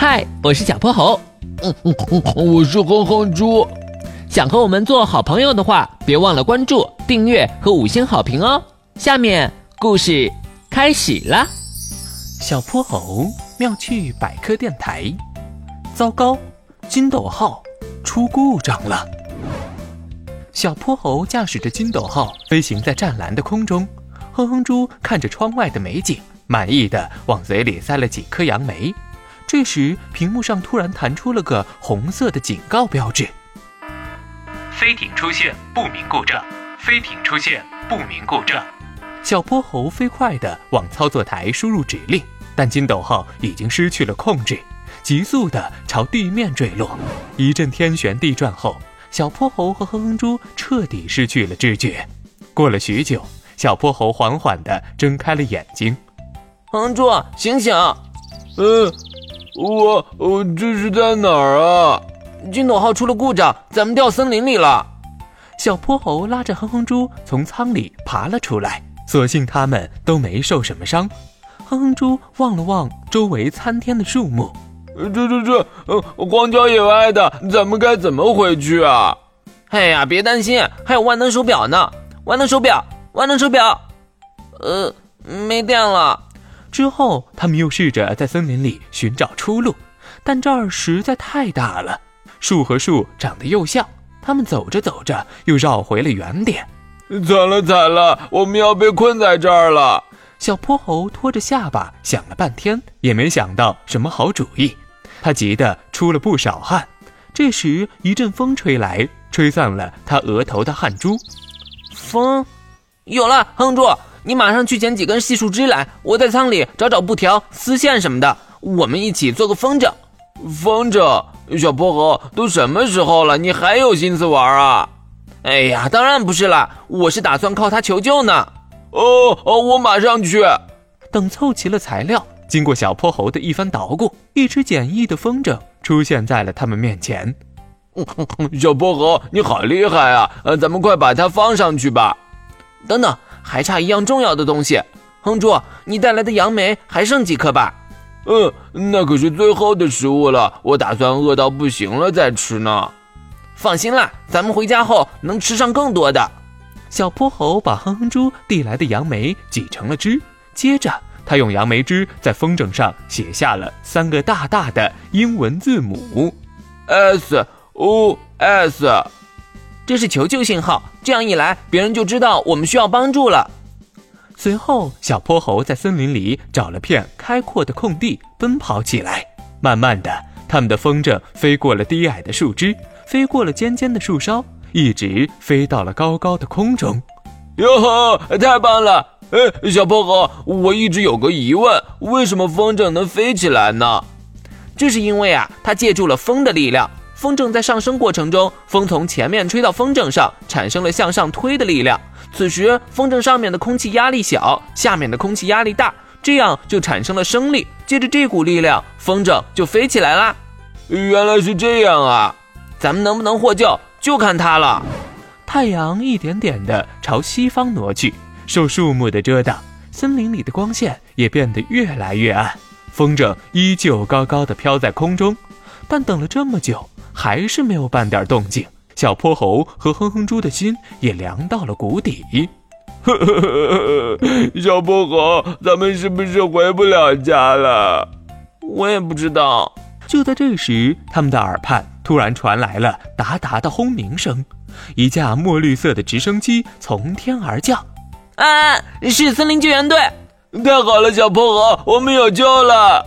嗨，我是小泼猴。嗯嗯嗯，我是哼哼猪。想和我们做好朋友的话，别忘了关注、订阅和五星好评哦。下面故事开始了。小泼猴妙趣百科电台。糟糕，金斗号出故障了。小泼猴驾驶着金斗号飞行在湛蓝的空中，哼哼猪看着窗外的美景，满意的往嘴里塞了几颗杨梅。这时，屏幕上突然弹出了个红色的警告标志：“飞艇出现不明故障，飞艇出现不明故障。”小泼猴飞快地往操作台输入指令，但金斗号已经失去了控制，急速地朝地面坠落。一阵天旋地转后，小泼猴和哼哼猪彻底失去了知觉。过了许久，小泼猴缓缓地睁开了眼睛：“哼哼猪，醒醒！”“嗯。”我我这是在哪儿啊？金斗号出了故障，咱们掉森林里了。小泼猴拉着哼哼猪从舱里爬了出来，所幸他们都没受什么伤。哼哼猪望了望周围参天的树木，这这这，呃，荒郊野外的，咱们该怎么回去啊？哎呀，别担心，还有万能手表呢。万能手表，万能手表，呃，没电了。之后，他们又试着在森林里寻找出路，但这儿实在太大了，树和树长得又像。他们走着走着，又绕回了原点。惨了惨了，我们要被困在这儿了！小泼猴拖着下巴想了半天，也没想到什么好主意。他急得出了不少汗。这时，一阵风吹来，吹散了他额头的汗珠。风，有了，哼住！你马上去捡几根细树枝来，我在仓里找找布条、丝线什么的，我们一起做个风筝。风筝，小泼猴，都什么时候了，你还有心思玩啊？哎呀，当然不是啦，我是打算靠它求救呢。哦哦，我马上去。等凑齐了材料，经过小泼猴的一番捣鼓，一只简易的风筝出现在了他们面前。小泼猴，你好厉害啊！呃，咱们快把它放上去吧。等等。还差一样重要的东西，哼猪，你带来的杨梅还剩几颗吧？嗯，那可是最后的食物了，我打算饿到不行了再吃呢。放心啦，咱们回家后能吃上更多的。小泼猴把哼哼猪递来的杨梅挤成了汁，接着他用杨梅汁在风筝上写下了三个大大的英文字母：S O S。这是求救信号，这样一来，别人就知道我们需要帮助了。随后，小泼猴在森林里找了片开阔的空地，奔跑起来。慢慢的，他们的风筝飞过了低矮的树枝，飞过了尖尖的树梢，一直飞到了高高的空中。哟呵，太棒了！哎，小泼猴，我一直有个疑问，为什么风筝能飞起来呢？这是因为啊，它借助了风的力量。风筝在上升过程中，风从前面吹到风筝上，产生了向上推的力量。此时，风筝上面的空气压力小，下面的空气压力大，这样就产生了升力。借着这股力量，风筝就飞起来啦。原来是这样啊！咱们能不能获救，就看它了。太阳一点点地朝西方挪去，受树木的遮挡，森林里的光线也变得越来越暗。风筝依旧高高的飘在空中，但等了这么久。还是没有半点动静，小泼猴和哼哼猪的心也凉到了谷底。小泼猴，咱们是不是回不了家了？我也不知道。就在这时，他们的耳畔突然传来了哒哒的轰鸣声，一架墨绿色的直升机从天而降。啊，是森林救援队！太好了，小泼猴，我们有救了！